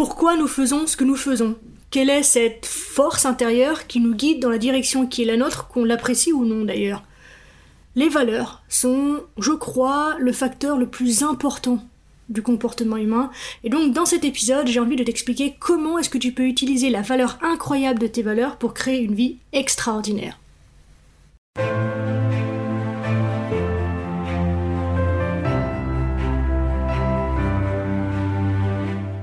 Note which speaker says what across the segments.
Speaker 1: Pourquoi nous faisons ce que nous faisons Quelle est cette force intérieure qui nous guide dans la direction qui est la nôtre, qu'on l'apprécie ou non d'ailleurs? Les valeurs sont, je crois, le facteur le plus important du comportement humain. Et donc dans cet épisode, j'ai envie de t'expliquer comment est-ce que tu peux utiliser la valeur incroyable de tes valeurs pour créer une vie extraordinaire.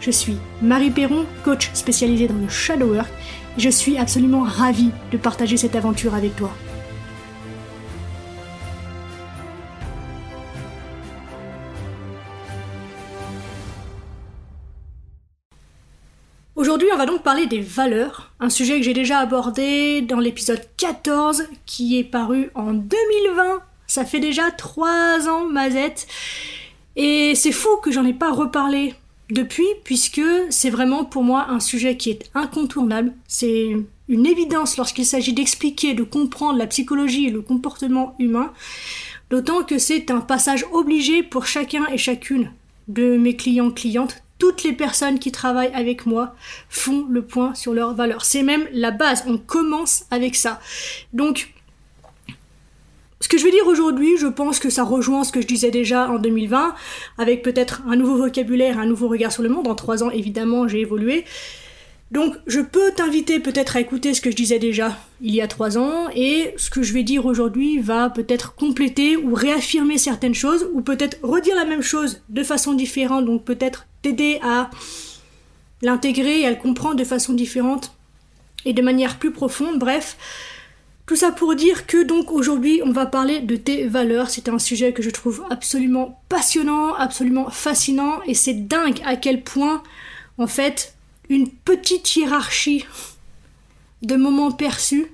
Speaker 1: Je suis Marie Perron, coach spécialisée dans le shadow work et je suis absolument ravie de partager cette aventure avec toi. Aujourd'hui, on va donc parler des valeurs, un sujet que j'ai déjà abordé dans l'épisode 14 qui est paru en 2020. Ça fait déjà 3 ans, Mazette. Et c'est fou que j'en ai pas reparlé depuis, puisque c'est vraiment pour moi un sujet qui est incontournable. C'est une évidence lorsqu'il s'agit d'expliquer, de comprendre la psychologie et le comportement humain. D'autant que c'est un passage obligé pour chacun et chacune de mes clients clientes toutes les personnes qui travaillent avec moi font le point sur leurs valeurs. C'est même la base, on commence avec ça. Donc, ce que je vais dire aujourd'hui, je pense que ça rejoint ce que je disais déjà en 2020, avec peut-être un nouveau vocabulaire, un nouveau regard sur le monde. En trois ans, évidemment, j'ai évolué. Donc je peux t'inviter peut-être à écouter ce que je disais déjà il y a trois ans et ce que je vais dire aujourd'hui va peut-être compléter ou réaffirmer certaines choses ou peut-être redire la même chose de façon différente donc peut-être t'aider à l'intégrer et à le comprendre de façon différente et de manière plus profonde. Bref, tout ça pour dire que donc aujourd'hui on va parler de tes valeurs. C'est un sujet que je trouve absolument passionnant, absolument fascinant et c'est dingue à quel point en fait une petite hiérarchie de moments perçus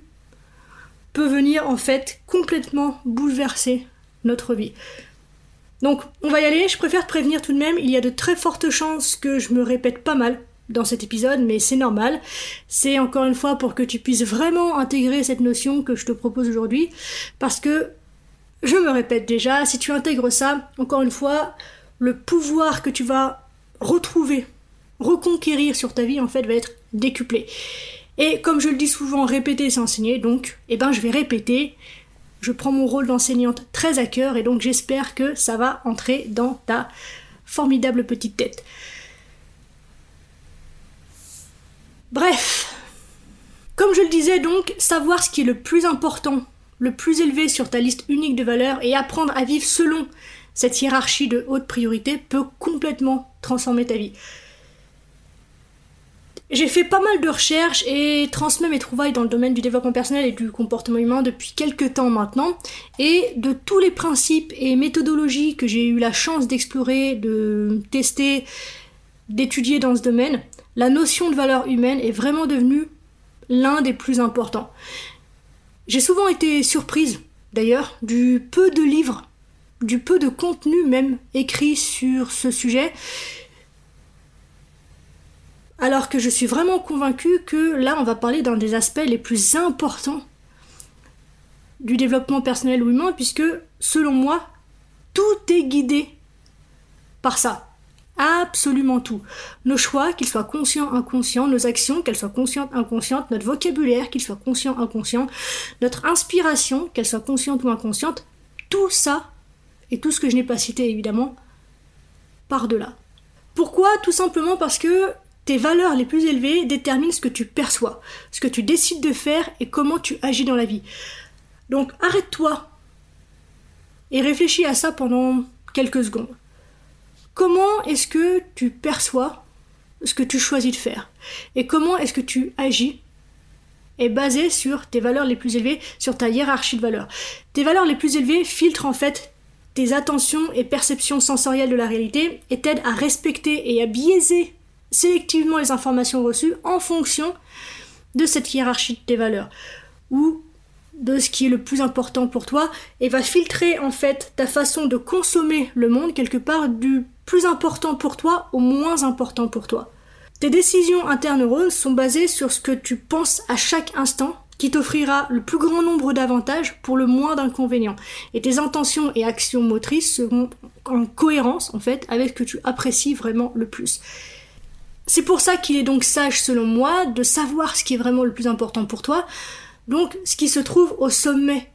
Speaker 1: peut venir en fait complètement bouleverser notre vie. Donc on va y aller, je préfère te prévenir tout de même, il y a de très fortes chances que je me répète pas mal dans cet épisode, mais c'est normal. C'est encore une fois pour que tu puisses vraiment intégrer cette notion que je te propose aujourd'hui, parce que je me répète déjà, si tu intègres ça, encore une fois, le pouvoir que tu vas retrouver reconquérir sur ta vie en fait va être décuplé. Et comme je le dis souvent, répéter c'est enseigner, donc eh ben je vais répéter. Je prends mon rôle d'enseignante très à cœur et donc j'espère que ça va entrer dans ta formidable petite tête. Bref, comme je le disais donc, savoir ce qui est le plus important, le plus élevé sur ta liste unique de valeurs et apprendre à vivre selon cette hiérarchie de haute priorité peut complètement transformer ta vie. J'ai fait pas mal de recherches et transmets mes trouvailles dans le domaine du développement personnel et du comportement humain depuis quelques temps maintenant. Et de tous les principes et méthodologies que j'ai eu la chance d'explorer, de tester, d'étudier dans ce domaine, la notion de valeur humaine est vraiment devenue l'un des plus importants. J'ai souvent été surprise, d'ailleurs, du peu de livres, du peu de contenu même écrit sur ce sujet alors que je suis vraiment convaincue que là, on va parler d'un des aspects les plus importants du développement personnel ou humain, puisque, selon moi, tout est guidé par ça. Absolument tout. Nos choix, qu'ils soient conscients, inconscients, nos actions, qu'elles soient conscientes, inconscientes, notre vocabulaire, qu'il soit conscient, inconscient, notre inspiration, qu'elle soit consciente ou inconsciente, tout ça, et tout ce que je n'ai pas cité évidemment, part de là. Pourquoi? Tout simplement parce que tes valeurs les plus élevées déterminent ce que tu perçois, ce que tu décides de faire et comment tu agis dans la vie. Donc arrête-toi et réfléchis à ça pendant quelques secondes. Comment est-ce que tu perçois ce que tu choisis de faire Et comment est-ce que tu agis est basé sur tes valeurs les plus élevées, sur ta hiérarchie de valeurs. Tes valeurs les plus élevées filtrent en fait tes attentions et perceptions sensorielles de la réalité et t'aident à respecter et à biaiser sélectivement les informations reçues en fonction de cette hiérarchie de tes valeurs. Ou de ce qui est le plus important pour toi et va filtrer en fait ta façon de consommer le monde quelque part du plus important pour toi au moins important pour toi. Tes décisions interneurones sont basées sur ce que tu penses à chaque instant qui t'offrira le plus grand nombre d'avantages pour le moins d'inconvénients. Et tes intentions et actions motrices seront en cohérence, en fait, avec ce que tu apprécies vraiment le plus. C'est pour ça qu'il est donc sage, selon moi, de savoir ce qui est vraiment le plus important pour toi, donc ce qui se trouve au sommet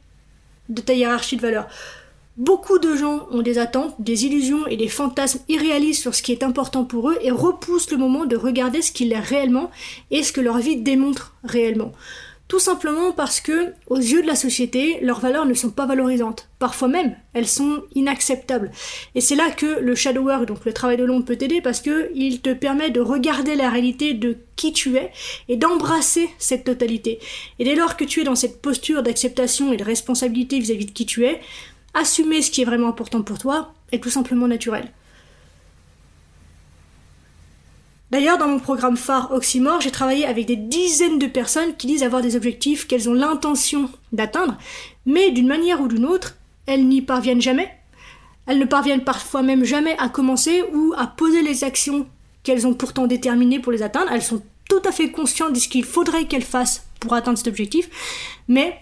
Speaker 1: de ta hiérarchie de valeurs. Beaucoup de gens ont des attentes, des illusions et des fantasmes irréalistes sur ce qui est important pour eux et repoussent le moment de regarder ce qu'il est réellement et ce que leur vie démontre réellement. Tout simplement parce que, aux yeux de la société, leurs valeurs ne sont pas valorisantes. Parfois même, elles sont inacceptables. Et c'est là que le shadow work, donc le travail de l'ombre, peut t'aider parce que il te permet de regarder la réalité de qui tu es et d'embrasser cette totalité. Et dès lors que tu es dans cette posture d'acceptation et de responsabilité vis-à-vis -vis de qui tu es, assumer ce qui est vraiment important pour toi est tout simplement naturel. D'ailleurs, dans mon programme phare Oxymore, j'ai travaillé avec des dizaines de personnes qui disent avoir des objectifs qu'elles ont l'intention d'atteindre, mais d'une manière ou d'une autre, elles n'y parviennent jamais. Elles ne parviennent parfois même jamais à commencer ou à poser les actions qu'elles ont pourtant déterminées pour les atteindre. Elles sont tout à fait conscientes de ce qu'il faudrait qu'elles fassent pour atteindre cet objectif, mais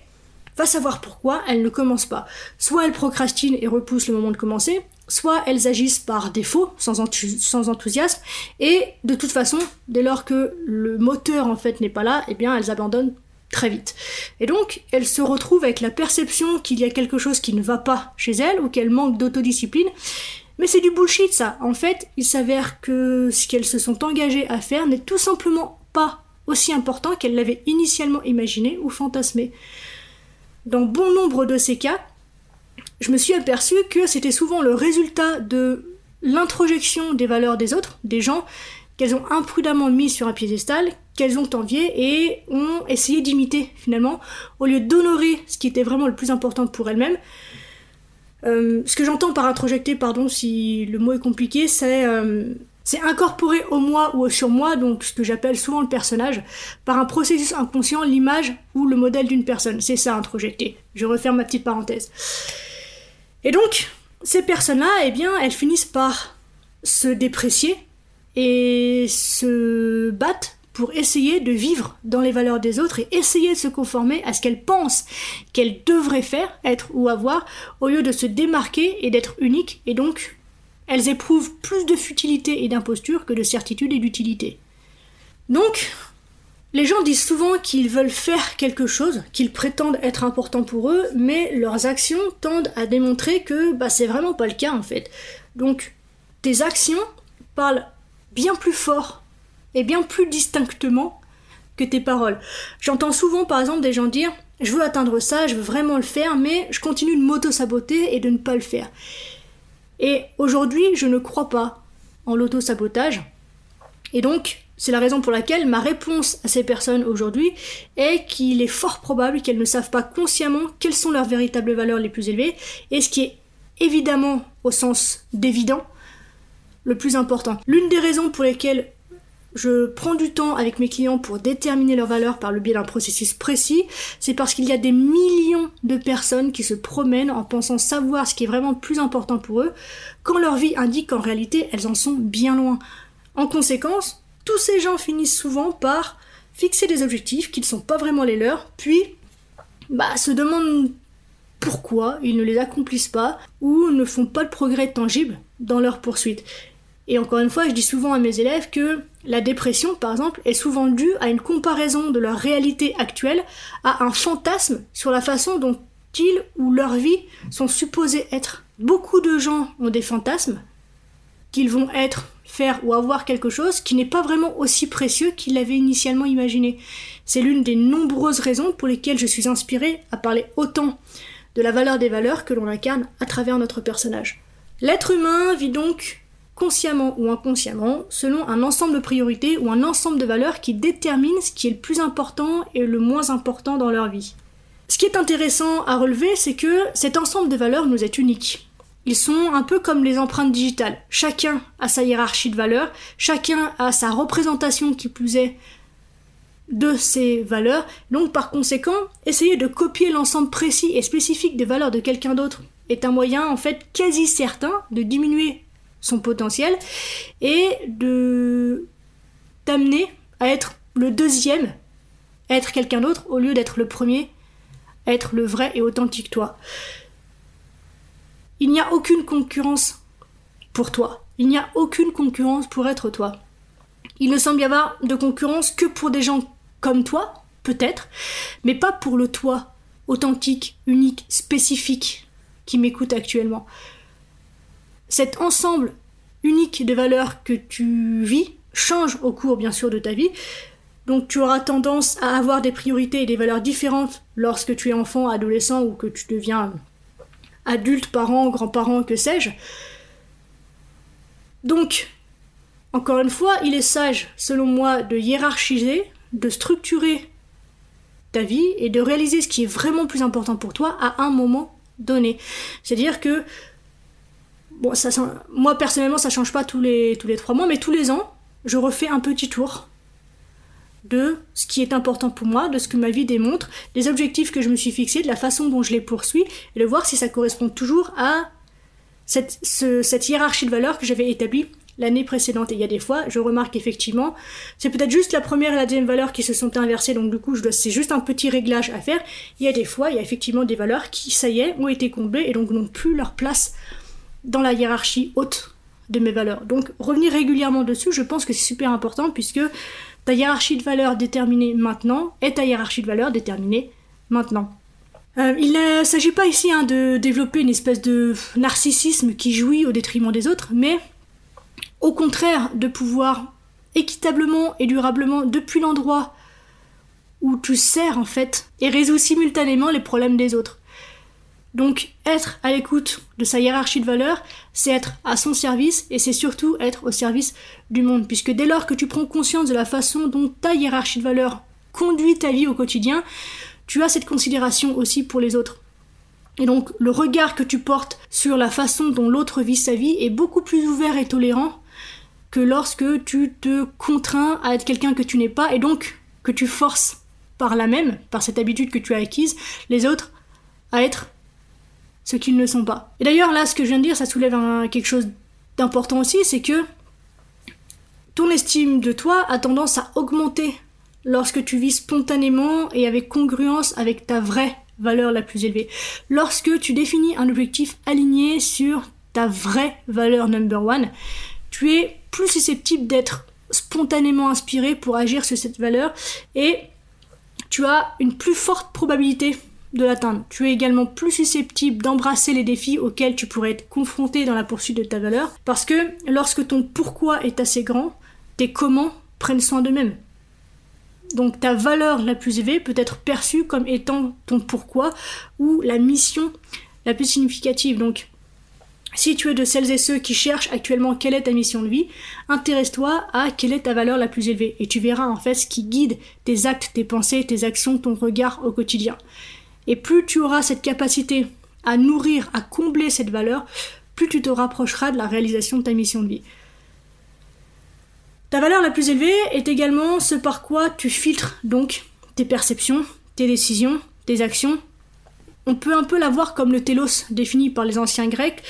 Speaker 1: va savoir pourquoi elles ne commencent pas. Soit elles procrastinent et repoussent le moment de commencer, soit elles agissent par défaut, sans, enthousiasme, et de toute façon, dès lors que le moteur en fait n'est pas là, eh bien elles abandonnent très vite. Et donc, elles se retrouvent avec la perception qu'il y a quelque chose qui ne va pas chez elles, ou qu'elles manquent d'autodiscipline, mais c'est du bullshit ça. En fait, il s'avère que ce qu'elles se sont engagées à faire n'est tout simplement pas aussi important qu'elles l'avaient initialement imaginé ou fantasmé. Dans bon nombre de ces cas, je me suis aperçu que c'était souvent le résultat de l'introjection des valeurs des autres, des gens qu'elles ont imprudemment mis sur un piédestal, qu'elles ont envié et ont essayé d'imiter finalement, au lieu d'honorer ce qui était vraiment le plus important pour elles-mêmes. Euh, ce que j'entends par introjecter, pardon si le mot est compliqué, c'est euh, c'est incorporer au moi ou au surmoi, donc ce que j'appelle souvent le personnage, par un processus inconscient l'image ou le modèle d'une personne. C'est ça introjecter. Je referme ma petite parenthèse. Et donc, ces personnes-là, eh bien, elles finissent par se déprécier et se battent pour essayer de vivre dans les valeurs des autres et essayer de se conformer à ce qu'elles pensent qu'elles devraient faire, être ou avoir, au lieu de se démarquer et d'être uniques, et donc elles éprouvent plus de futilité et d'imposture que de certitude et d'utilité. Donc, les gens disent souvent qu'ils veulent faire quelque chose, qu'ils prétendent être important pour eux, mais leurs actions tendent à démontrer que bah, c'est vraiment pas le cas en fait. Donc, tes actions parlent bien plus fort et bien plus distinctement que tes paroles. J'entends souvent par exemple des gens dire je veux atteindre ça, je veux vraiment le faire, mais je continue de m'auto-saboter et de ne pas le faire. Et aujourd'hui, je ne crois pas en l'auto-sabotage. Et donc, c'est la raison pour laquelle ma réponse à ces personnes aujourd'hui est qu'il est fort probable qu'elles ne savent pas consciemment quelles sont leurs véritables valeurs les plus élevées, et ce qui est évidemment, au sens d'évident, le plus important. L'une des raisons pour lesquelles je prends du temps avec mes clients pour déterminer leurs valeurs par le biais d'un processus précis, c'est parce qu'il y a des millions de personnes qui se promènent en pensant savoir ce qui est vraiment plus important pour eux, quand leur vie indique qu'en réalité elles en sont bien loin. En conséquence, tous ces gens finissent souvent par fixer des objectifs qui ne sont pas vraiment les leurs, puis bah, se demandent pourquoi ils ne les accomplissent pas ou ne font pas de progrès tangible dans leur poursuite. Et encore une fois, je dis souvent à mes élèves que la dépression, par exemple, est souvent due à une comparaison de leur réalité actuelle à un fantasme sur la façon dont ils ou leur vie sont supposés être. Beaucoup de gens ont des fantasmes qu'ils vont être faire ou avoir quelque chose qui n'est pas vraiment aussi précieux qu'ils l'avaient initialement imaginé. C'est l'une des nombreuses raisons pour lesquelles je suis inspirée à parler autant de la valeur des valeurs que l'on incarne à travers notre personnage. L'être humain vit donc consciemment ou inconsciemment selon un ensemble de priorités ou un ensemble de valeurs qui déterminent ce qui est le plus important et le moins important dans leur vie. Ce qui est intéressant à relever, c'est que cet ensemble de valeurs nous est unique. Ils sont un peu comme les empreintes digitales. Chacun a sa hiérarchie de valeurs, chacun a sa représentation qui plus est de ces valeurs. Donc par conséquent, essayer de copier l'ensemble précis et spécifique des valeurs de quelqu'un d'autre est un moyen en fait quasi certain de diminuer son potentiel et de t'amener à être le deuxième, être quelqu'un d'autre au lieu d'être le premier, être le vrai et authentique toi. Il n'y a aucune concurrence pour toi. Il n'y a aucune concurrence pour être toi. Il ne semble y avoir de concurrence que pour des gens comme toi, peut-être, mais pas pour le toi authentique, unique, spécifique qui m'écoute actuellement. Cet ensemble unique de valeurs que tu vis change au cours bien sûr de ta vie. Donc tu auras tendance à avoir des priorités et des valeurs différentes lorsque tu es enfant, adolescent ou que tu deviens adulte, parent, grand-parent, que sais-je. Donc, encore une fois, il est sage, selon moi, de hiérarchiser, de structurer ta vie et de réaliser ce qui est vraiment plus important pour toi à un moment donné. C'est-à-dire que, bon, ça, moi personnellement, ça change pas tous les, tous les trois mois, mais tous les ans, je refais un petit tour de ce qui est important pour moi, de ce que ma vie démontre, des objectifs que je me suis fixés, de la façon dont je les poursuis, et de voir si ça correspond toujours à cette, cette hiérarchie de valeurs que j'avais établie l'année précédente. Et il y a des fois, je remarque effectivement, c'est peut-être juste la première et la deuxième valeur qui se sont inversées, donc du coup, c'est juste un petit réglage à faire. Il y a des fois, il y a effectivement des valeurs qui, ça y est, ont été comblées et donc n'ont plus leur place dans la hiérarchie haute de mes valeurs. Donc revenir régulièrement dessus, je pense que c'est super important puisque ta hiérarchie de valeurs déterminée maintenant est ta hiérarchie de valeurs déterminée maintenant. Euh, il ne s'agit pas ici hein, de développer une espèce de narcissisme qui jouit au détriment des autres, mais au contraire de pouvoir équitablement et durablement depuis l'endroit où tu sers en fait et résout simultanément les problèmes des autres. Donc être à l'écoute de sa hiérarchie de valeurs, c'est être à son service et c'est surtout être au service du monde. Puisque dès lors que tu prends conscience de la façon dont ta hiérarchie de valeurs conduit ta vie au quotidien, tu as cette considération aussi pour les autres. Et donc le regard que tu portes sur la façon dont l'autre vit sa vie est beaucoup plus ouvert et tolérant que lorsque tu te contrains à être quelqu'un que tu n'es pas et donc que tu forces par là même, par cette habitude que tu as acquise, les autres à être ce qu'ils ne sont pas. Et d'ailleurs, là, ce que je viens de dire, ça soulève quelque chose d'important aussi, c'est que ton estime de toi a tendance à augmenter lorsque tu vis spontanément et avec congruence avec ta vraie valeur la plus élevée. Lorsque tu définis un objectif aligné sur ta vraie valeur number one, tu es plus susceptible d'être spontanément inspiré pour agir sur cette valeur et tu as une plus forte probabilité l'atteindre. Tu es également plus susceptible d'embrasser les défis auxquels tu pourrais être confronté dans la poursuite de ta valeur, parce que lorsque ton pourquoi est assez grand, tes comment prennent soin d'eux-mêmes. Donc ta valeur la plus élevée peut être perçue comme étant ton pourquoi ou la mission la plus significative. Donc si tu es de celles et ceux qui cherchent actuellement quelle est ta mission de vie, intéresse-toi à quelle est ta valeur la plus élevée et tu verras en fait ce qui guide tes actes, tes pensées, tes actions, ton regard au quotidien. Et plus tu auras cette capacité à nourrir, à combler cette valeur, plus tu te rapprocheras de la réalisation de ta mission de vie. Ta valeur la plus élevée est également ce par quoi tu filtres donc tes perceptions, tes décisions, tes actions. On peut un peu la voir comme le télos défini par les anciens grecs,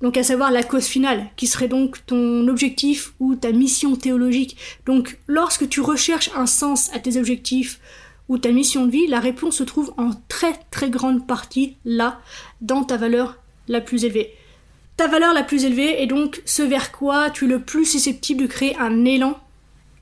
Speaker 1: donc à savoir la cause finale, qui serait donc ton objectif ou ta mission théologique. Donc lorsque tu recherches un sens à tes objectifs ta mission de vie, la réponse se trouve en très très grande partie là, dans ta valeur la plus élevée. Ta valeur la plus élevée est donc ce vers quoi tu es le plus susceptible de créer un élan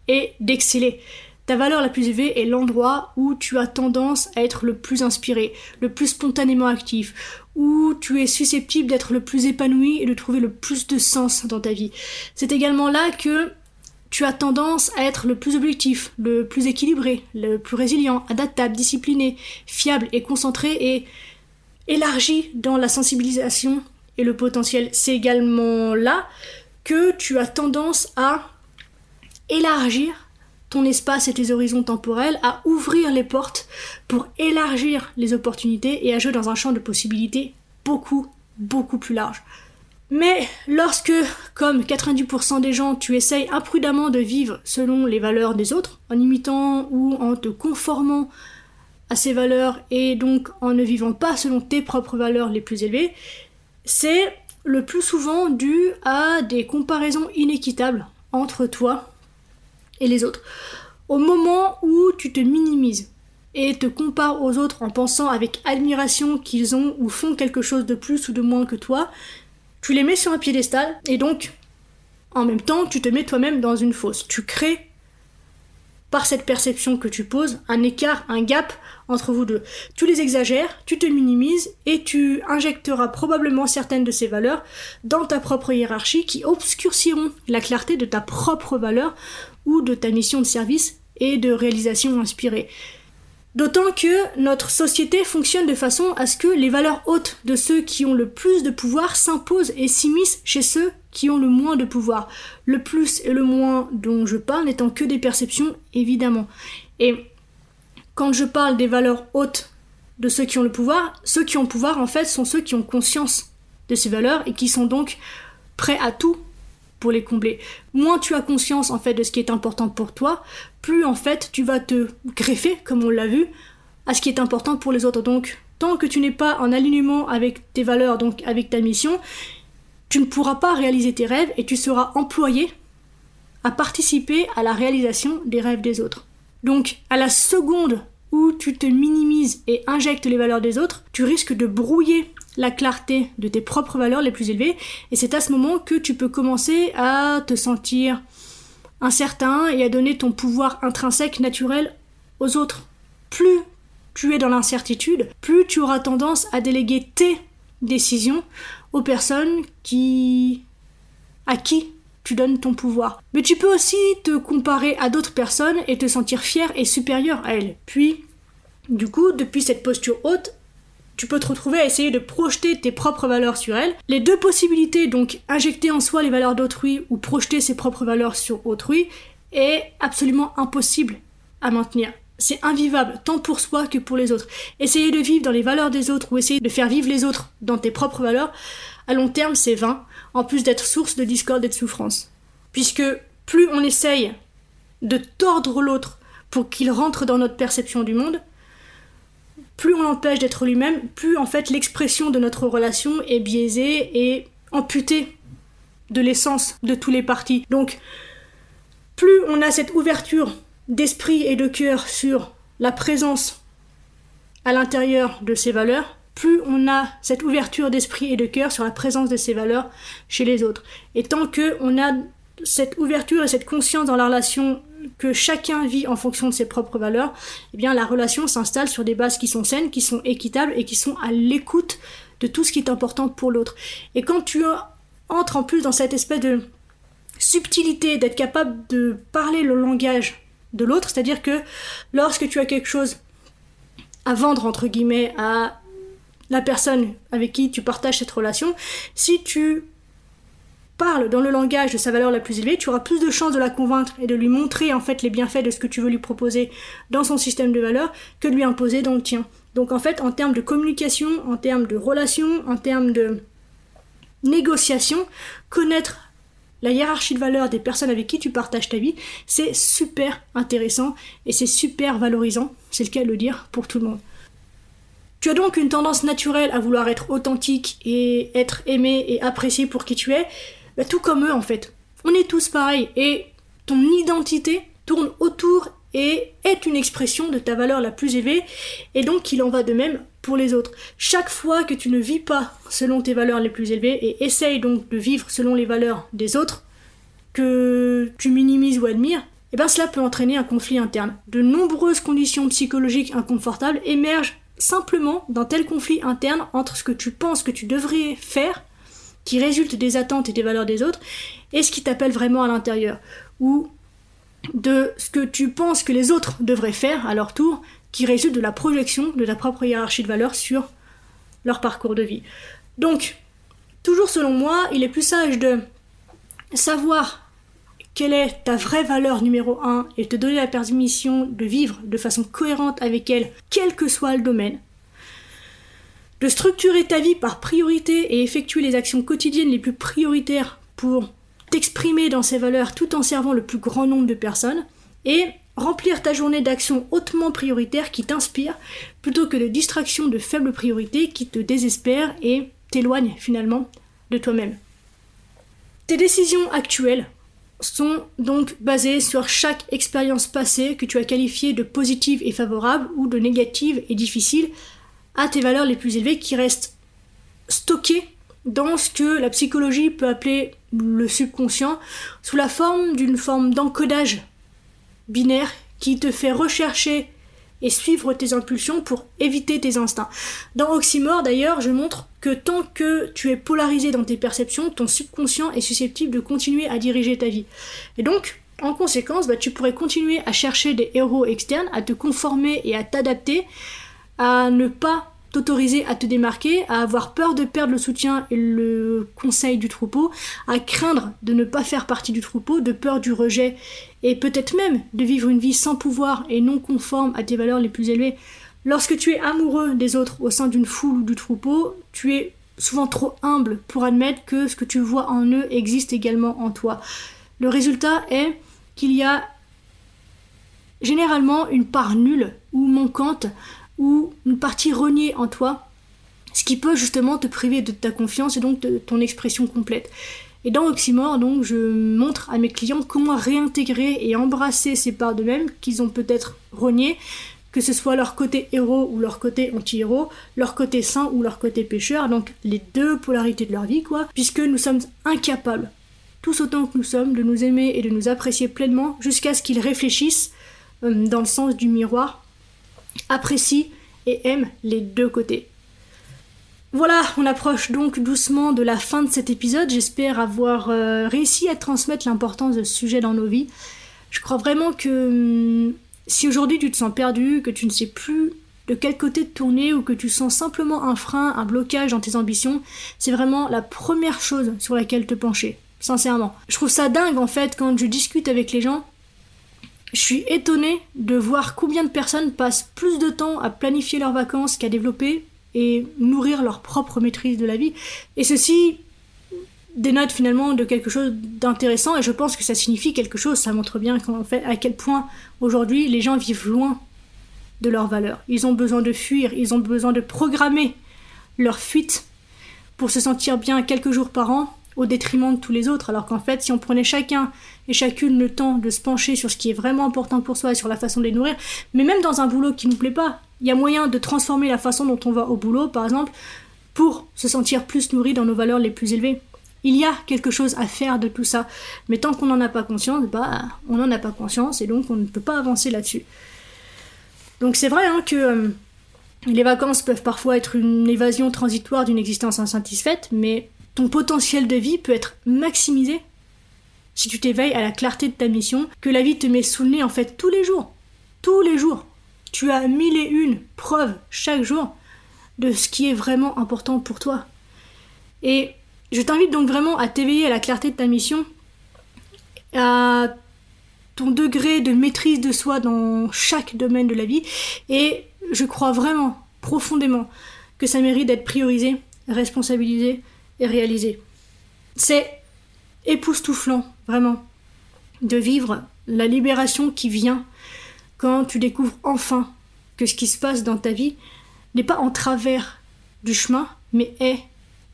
Speaker 1: et d'exceller. Ta valeur la plus élevée est l'endroit où tu as tendance à être le plus inspiré, le plus spontanément actif, où tu es susceptible d'être le plus épanoui et de trouver le plus de sens dans ta vie. C'est également là que tu as tendance à être le plus objectif, le plus équilibré, le plus résilient, adaptable, discipliné, fiable et concentré et élargi dans la sensibilisation et le potentiel. C'est également là que tu as tendance à élargir ton espace et tes horizons temporels, à ouvrir les portes pour élargir les opportunités et à jouer dans un champ de possibilités beaucoup, beaucoup plus large. Mais lorsque, comme 90% des gens, tu essayes imprudemment de vivre selon les valeurs des autres, en imitant ou en te conformant à ces valeurs et donc en ne vivant pas selon tes propres valeurs les plus élevées, c'est le plus souvent dû à des comparaisons inéquitables entre toi et les autres. Au moment où tu te minimises et te compares aux autres en pensant avec admiration qu'ils ont ou font quelque chose de plus ou de moins que toi, tu les mets sur un piédestal et donc en même temps tu te mets toi-même dans une fosse. Tu crées par cette perception que tu poses un écart, un gap entre vous deux. Tu les exagères, tu te minimises et tu injecteras probablement certaines de ces valeurs dans ta propre hiérarchie qui obscurciront la clarté de ta propre valeur ou de ta mission de service et de réalisation inspirée. D'autant que notre société fonctionne de façon à ce que les valeurs hautes de ceux qui ont le plus de pouvoir s'imposent et s'immiscent chez ceux qui ont le moins de pouvoir. Le plus et le moins dont je parle n'étant que des perceptions, évidemment. Et quand je parle des valeurs hautes de ceux qui ont le pouvoir, ceux qui ont le pouvoir, en fait, sont ceux qui ont conscience de ces valeurs et qui sont donc prêts à tout pour les combler. Moins tu as conscience en fait de ce qui est important pour toi, plus en fait tu vas te greffer, comme on l'a vu, à ce qui est important pour les autres. Donc tant que tu n'es pas en alignement avec tes valeurs, donc avec ta mission, tu ne pourras pas réaliser tes rêves et tu seras employé à participer à la réalisation des rêves des autres. Donc à la seconde où tu te minimises et injectes les valeurs des autres, tu risques de brouiller la clarté de tes propres valeurs les plus élevées, et c'est à ce moment que tu peux commencer à te sentir incertain et à donner ton pouvoir intrinsèque naturel aux autres. Plus tu es dans l'incertitude, plus tu auras tendance à déléguer tes décisions aux personnes qui à qui tu donnes ton pouvoir. Mais tu peux aussi te comparer à d'autres personnes et te sentir fier et supérieur à elles. Puis, du coup, depuis cette posture haute, tu peux te retrouver à essayer de projeter tes propres valeurs sur elles. Les deux possibilités, donc injecter en soi les valeurs d'autrui ou projeter ses propres valeurs sur autrui, est absolument impossible à maintenir. C'est invivable, tant pour soi que pour les autres. Essayer de vivre dans les valeurs des autres ou essayer de faire vivre les autres dans tes propres valeurs, à long terme, c'est vain, en plus d'être source de discorde et de souffrance. Puisque plus on essaye de tordre l'autre pour qu'il rentre dans notre perception du monde, plus on l'empêche d'être lui-même, plus en fait l'expression de notre relation est biaisée et amputée de l'essence de tous les partis. Donc, plus on a cette ouverture d'esprit et de cœur sur la présence à l'intérieur de ces valeurs, plus on a cette ouverture d'esprit et de cœur sur la présence de ces valeurs chez les autres. Et tant que on a cette ouverture et cette conscience dans la relation que chacun vit en fonction de ses propres valeurs, eh bien la relation s'installe sur des bases qui sont saines, qui sont équitables et qui sont à l'écoute de tout ce qui est important pour l'autre. Et quand tu entres en plus dans cette espèce de subtilité d'être capable de parler le langage de l'autre, c'est-à-dire que lorsque tu as quelque chose à vendre entre guillemets à la personne avec qui tu partages cette relation, si tu parle dans le langage de sa valeur la plus élevée, tu auras plus de chances de la convaincre et de lui montrer en fait les bienfaits de ce que tu veux lui proposer dans son système de valeurs que de lui imposer dans le tien. Donc en fait, en termes de communication, en termes de relation, en termes de négociation, connaître la hiérarchie de valeurs des personnes avec qui tu partages ta vie, c'est super intéressant et c'est super valorisant, c'est le cas de le dire pour tout le monde. Tu as donc une tendance naturelle à vouloir être authentique et être aimé et apprécié pour qui tu es, bah, tout comme eux en fait. On est tous pareils et ton identité tourne autour et est une expression de ta valeur la plus élevée et donc il en va de même pour les autres. Chaque fois que tu ne vis pas selon tes valeurs les plus élevées et essaye donc de vivre selon les valeurs des autres que tu minimises ou admires, et eh bien cela peut entraîner un conflit interne. De nombreuses conditions psychologiques inconfortables émergent simplement d'un tel conflit interne entre ce que tu penses que tu devrais faire qui résulte des attentes et des valeurs des autres, et ce qui t'appelle vraiment à l'intérieur, ou de ce que tu penses que les autres devraient faire à leur tour, qui résulte de la projection de ta propre hiérarchie de valeurs sur leur parcours de vie. Donc, toujours selon moi, il est plus sage de savoir quelle est ta vraie valeur numéro 1 et te donner la permission de vivre de façon cohérente avec elle, quel que soit le domaine, de structurer ta vie par priorité et effectuer les actions quotidiennes les plus prioritaires pour t'exprimer dans ces valeurs tout en servant le plus grand nombre de personnes, et remplir ta journée d'actions hautement prioritaires qui t'inspirent, plutôt que de distractions de faible priorité qui te désespèrent et t'éloignent finalement de toi-même. Tes décisions actuelles sont donc basées sur chaque expérience passée que tu as qualifiée de positive et favorable ou de négative et difficile à tes valeurs les plus élevées qui restent stockées dans ce que la psychologie peut appeler le subconscient sous la forme d'une forme d'encodage binaire qui te fait rechercher et suivre tes impulsions pour éviter tes instincts. Dans Oxymore d'ailleurs, je montre que tant que tu es polarisé dans tes perceptions, ton subconscient est susceptible de continuer à diriger ta vie. Et donc, en conséquence, bah, tu pourrais continuer à chercher des héros externes, à te conformer et à t'adapter, à ne pas t'autoriser à te démarquer, à avoir peur de perdre le soutien et le conseil du troupeau, à craindre de ne pas faire partie du troupeau, de peur du rejet, et peut-être même de vivre une vie sans pouvoir et non conforme à tes valeurs les plus élevées. Lorsque tu es amoureux des autres au sein d'une foule ou du troupeau, tu es souvent trop humble pour admettre que ce que tu vois en eux existe également en toi. Le résultat est qu'il y a généralement une part nulle ou manquante ou une partie reniée en toi, ce qui peut justement te priver de ta confiance et donc de ton expression complète. Et dans Oxymore, donc, je montre à mes clients comment réintégrer et embrasser ces parts d'eux-mêmes qu'ils ont peut-être reniées, que ce soit leur côté héros ou leur côté anti-héros, leur côté saint ou leur côté pécheur, donc les deux polarités de leur vie, quoi, puisque nous sommes incapables, tous autant que nous sommes, de nous aimer et de nous apprécier pleinement jusqu'à ce qu'ils réfléchissent euh, dans le sens du miroir apprécie et aime les deux côtés. Voilà, on approche donc doucement de la fin de cet épisode. J'espère avoir euh, réussi à transmettre l'importance de ce sujet dans nos vies. Je crois vraiment que hum, si aujourd'hui tu te sens perdu, que tu ne sais plus de quel côté te tourner ou que tu sens simplement un frein, un blocage dans tes ambitions, c'est vraiment la première chose sur laquelle te pencher. Sincèrement. Je trouve ça dingue en fait quand je discute avec les gens je suis étonnée de voir combien de personnes passent plus de temps à planifier leurs vacances qu'à développer et nourrir leur propre maîtrise de la vie. Et ceci dénote finalement de quelque chose d'intéressant et je pense que ça signifie quelque chose, ça montre bien à quel point aujourd'hui les gens vivent loin de leurs valeurs. Ils ont besoin de fuir, ils ont besoin de programmer leur fuite pour se sentir bien quelques jours par an au détriment de tous les autres, alors qu'en fait, si on prenait chacun et chacune le temps de se pencher sur ce qui est vraiment important pour soi et sur la façon de les nourrir, mais même dans un boulot qui nous plaît pas, il y a moyen de transformer la façon dont on va au boulot, par exemple, pour se sentir plus nourri dans nos valeurs les plus élevées. Il y a quelque chose à faire de tout ça, mais tant qu'on n'en a pas conscience, bah, on n'en a pas conscience et donc on ne peut pas avancer là-dessus. Donc c'est vrai hein, que euh, les vacances peuvent parfois être une évasion transitoire d'une existence insatisfaite, mais ton potentiel de vie peut être maximisé si tu t'éveilles à la clarté de ta mission que la vie te met sous le nez en fait tous les jours. Tous les jours. Tu as mille et une preuves chaque jour de ce qui est vraiment important pour toi. Et je t'invite donc vraiment à t'éveiller à la clarté de ta mission, à ton degré de maîtrise de soi dans chaque domaine de la vie. Et je crois vraiment, profondément, que ça mérite d'être priorisé, responsabilisé réalisé. C'est époustouflant, vraiment, de vivre la libération qui vient quand tu découvres enfin que ce qui se passe dans ta vie n'est pas en travers du chemin, mais est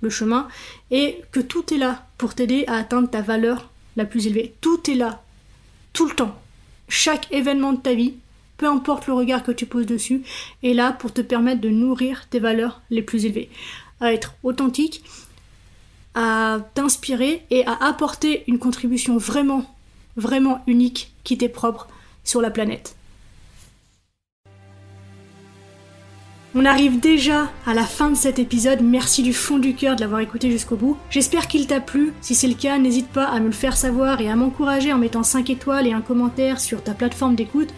Speaker 1: le chemin, et que tout est là pour t'aider à atteindre ta valeur la plus élevée. Tout est là, tout le temps. Chaque événement de ta vie, peu importe le regard que tu poses dessus, est là pour te permettre de nourrir tes valeurs les plus élevées. À être authentique à t'inspirer et à apporter une contribution vraiment, vraiment unique qui t'est propre sur la planète. On arrive déjà à la fin de cet épisode. Merci du fond du cœur de l'avoir écouté jusqu'au bout. J'espère qu'il t'a plu. Si c'est le cas, n'hésite pas à me le faire savoir et à m'encourager en mettant 5 étoiles et un commentaire sur ta plateforme d'écoute.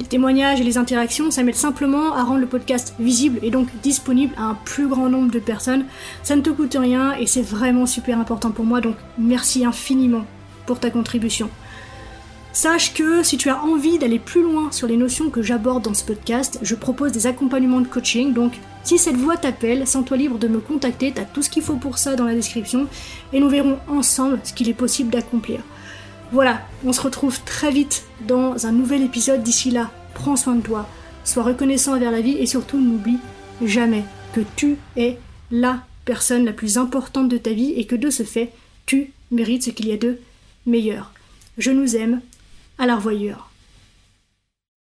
Speaker 1: Les témoignages et les interactions, ça m'aide simplement à rendre le podcast visible et donc disponible à un plus grand nombre de personnes. Ça ne te coûte rien et c'est vraiment super important pour moi, donc merci infiniment pour ta contribution. Sache que si tu as envie d'aller plus loin sur les notions que j'aborde dans ce podcast, je propose des accompagnements de coaching. Donc, si cette voix t'appelle, sens-toi libre de me contacter. Tu as tout ce qu'il faut pour ça dans la description. Et nous verrons ensemble ce qu'il est possible d'accomplir. Voilà, on se retrouve très vite dans un nouvel épisode. D'ici là, prends soin de toi, sois reconnaissant envers la vie et surtout n'oublie jamais que tu es la personne la plus importante de ta vie et que de ce fait, tu mérites ce qu'il y a de meilleur. Je nous aime, à la.